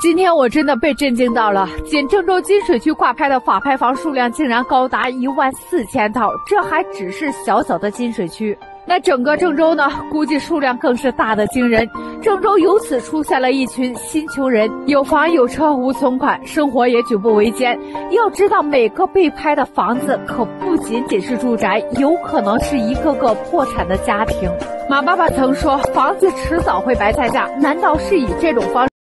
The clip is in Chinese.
今天我真的被震惊到了，仅郑州金水区挂牌的法拍房数量竟然高达一万四千套，这还只是小小的金水区。那整个郑州呢？估计数量更是大的惊人。郑州由此出现了一群新穷人，有房有车无存款，生活也举步维艰。要知道，每个被拍的房子可不仅仅是住宅，有可能是一个个破产的家庭。马爸爸曾说，房子迟早会白菜价，难道是以这种方式？